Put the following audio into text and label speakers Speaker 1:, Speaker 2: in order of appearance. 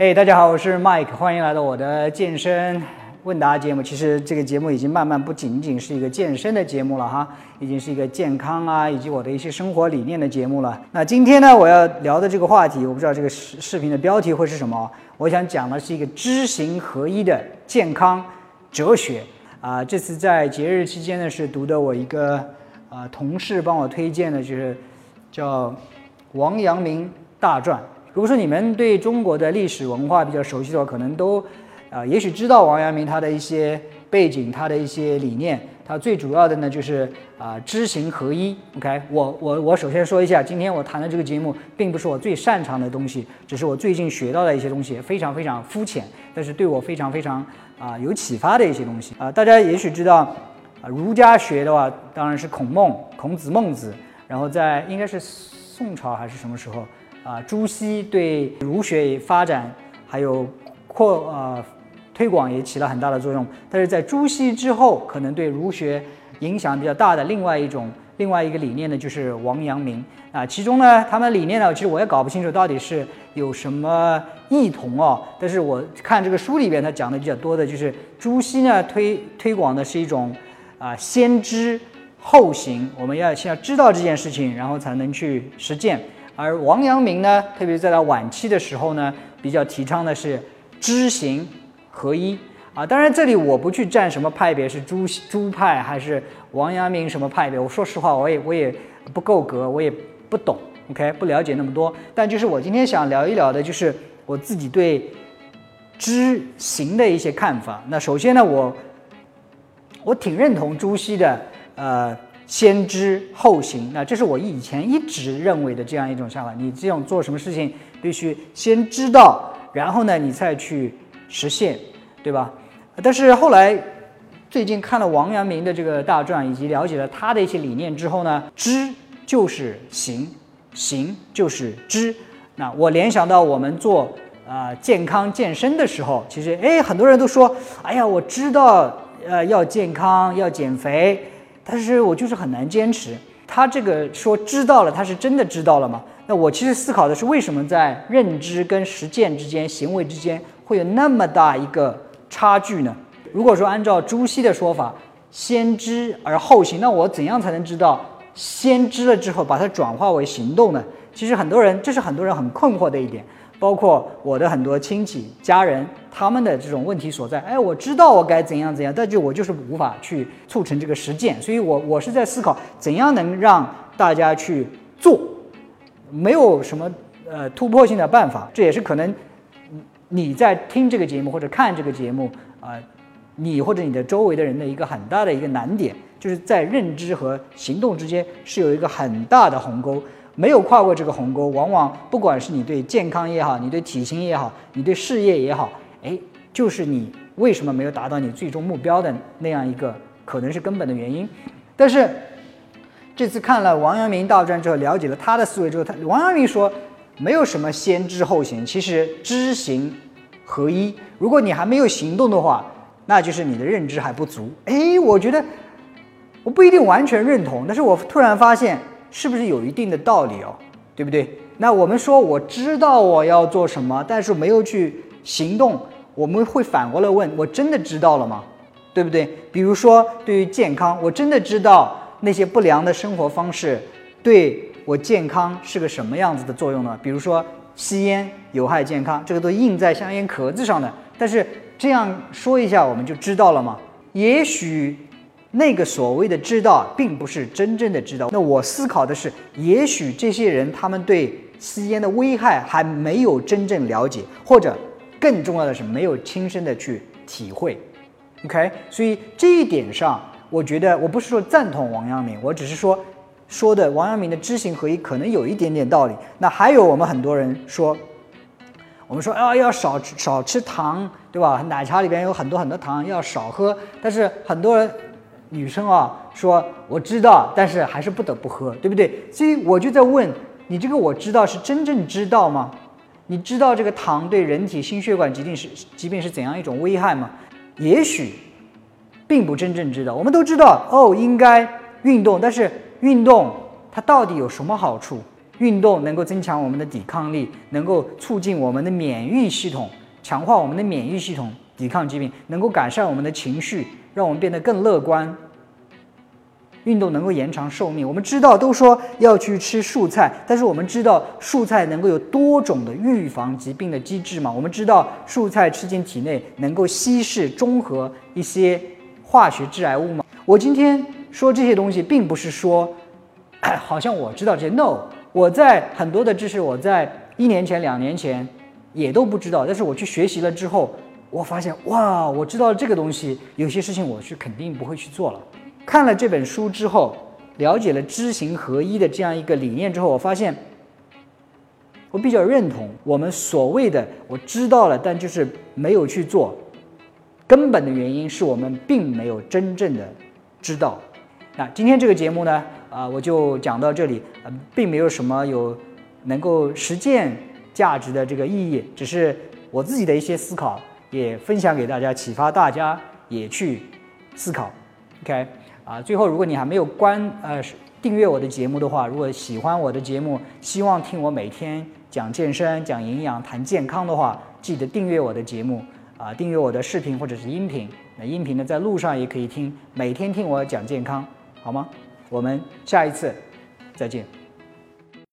Speaker 1: 嘿，大家好，我是 Mike，欢迎来到我的健身问答节目。其实这个节目已经慢慢不仅仅是一个健身的节目了哈，已经是一个健康啊，以及我的一些生活理念的节目了。那今天呢，我要聊的这个话题，我不知道这个视视频的标题会是什么。我想讲的是一个知行合一的健康哲学啊。这次在节日期间呢，是读的我一个啊同事帮我推荐的，就是叫王阳明大传。如果说你们对中国的历史文化比较熟悉的话，可能都，啊，也许知道王阳明他的一些背景，他的一些理念。他最主要的呢，就是啊，知行合一。OK，我我我首先说一下，今天我谈的这个节目，并不是我最擅长的东西，只是我最近学到的一些东西，非常非常肤浅，但是对我非常非常啊有启发的一些东西啊。大家也许知道，啊，儒家学的话，当然是孔孟、孔子、孟子，然后在应该是宋朝还是什么时候？啊，朱熹对儒学发展还有扩呃推广也起了很大的作用。但是在朱熹之后，可能对儒学影响比较大的另外一种另外一个理念呢，就是王阳明啊。其中呢，他们理念呢，其实我也搞不清楚到底是有什么异同哦。但是我看这个书里边，他讲的比较多的就是朱熹呢推推广的是一种啊先知后行，我们要先要知道这件事情，然后才能去实践。而王阳明呢，特别在他晚期的时候呢，比较提倡的是知行合一啊。当然，这里我不去站什么派别，是朱朱派还是王阳明什么派别。我说实话，我也我也不够格，我也不懂，OK，不了解那么多。但就是我今天想聊一聊的，就是我自己对知行的一些看法。那首先呢，我我挺认同朱熹的，呃。先知后行，那这是我以前一直认为的这样一种想法。你这种做什么事情，必须先知道，然后呢，你再去实现，对吧？但是后来，最近看了王阳明的这个大传，以及了解了他的一些理念之后呢，知就是行，行就是知。那我联想到我们做啊健康健身的时候，其实哎，很多人都说，哎呀，我知道呃要健康要减肥。但是我就是很难坚持。他这个说知道了，他是真的知道了吗？那我其实思考的是，为什么在认知跟实践之间、行为之间会有那么大一个差距呢？如果说按照朱熹的说法，先知而后行，那我怎样才能知道先知了之后把它转化为行动呢？其实很多人，这是很多人很困惑的一点。包括我的很多亲戚家人，他们的这种问题所在。哎，我知道我该怎样怎样，但就我就是无法去促成这个实践。所以，我我是在思考怎样能让大家去做，没有什么呃突破性的办法。这也是可能你在听这个节目或者看这个节目啊，你或者你的周围的人的一个很大的一个难点，就是在认知和行动之间是有一个很大的鸿沟。没有跨过这个鸿沟，往往不管是你对健康也好，你对体型也好，你对事业也好，哎，就是你为什么没有达到你最终目标的那样一个可能是根本的原因。但是这次看了王阳明大传之后，了解了他的思维之后，他王阳明说没有什么先知后行，其实知行合一。如果你还没有行动的话，那就是你的认知还不足。哎，我觉得我不一定完全认同，但是我突然发现。是不是有一定的道理哦？对不对？那我们说我知道我要做什么，但是没有去行动，我们会反过来问：我真的知道了吗？对不对？比如说对于健康，我真的知道那些不良的生活方式对我健康是个什么样子的作用呢？比如说吸烟有害健康，这个都印在香烟壳子上的。但是这样说一下，我们就知道了吗？也许。那个所谓的知道，并不是真正的知道。那我思考的是，也许这些人他们对吸烟的危害还没有真正了解，或者更重要的是没有亲身的去体会。OK，所以这一点上，我觉得我不是说赞同王阳明，我只是说说的王阳明的知行合一可能有一点点道理。那还有我们很多人说，我们说啊要少少吃糖，对吧？奶茶里边有很多很多糖，要少喝。但是很多人。女生啊，说我知道，但是还是不得不喝，对不对？所以我就在问你，这个我知道是真正知道吗？你知道这个糖对人体心血管疾病是疾病是怎样一种危害吗？也许并不真正知道。我们都知道哦，应该运动，但是运动它到底有什么好处？运动能够增强我们的抵抗力，能够促进我们的免疫系统，强化我们的免疫系统，抵抗疾病，能够改善我们的情绪，让我们变得更乐观。运动能够延长寿命。我们知道都说要去吃蔬菜，但是我们知道蔬菜能够有多种的预防疾病的机制吗？我们知道蔬菜吃进体内能够稀释中和一些化学致癌物吗？我今天说这些东西，并不是说 好像我知道这些。No，我在很多的知识，我在一年前、两年前也都不知道，但是我去学习了之后，我发现哇，我知道这个东西，有些事情我是肯定不会去做了。看了这本书之后，了解了知行合一的这样一个理念之后，我发现我比较认同我们所谓的我知道了，但就是没有去做，根本的原因是我们并没有真正的知道。那今天这个节目呢，啊，我就讲到这里，呃，并没有什么有能够实践价值的这个意义，只是我自己的一些思考，也分享给大家，启发大家也去思考。OK。啊，最后，如果你还没有关呃订阅我的节目的话，如果喜欢我的节目，希望听我每天讲健身、讲营养、谈健康的话，记得订阅我的节目啊，订阅我的视频或者是音频。那音频呢，在路上也可以听，每天听我讲健康，好吗？我们下一次再见。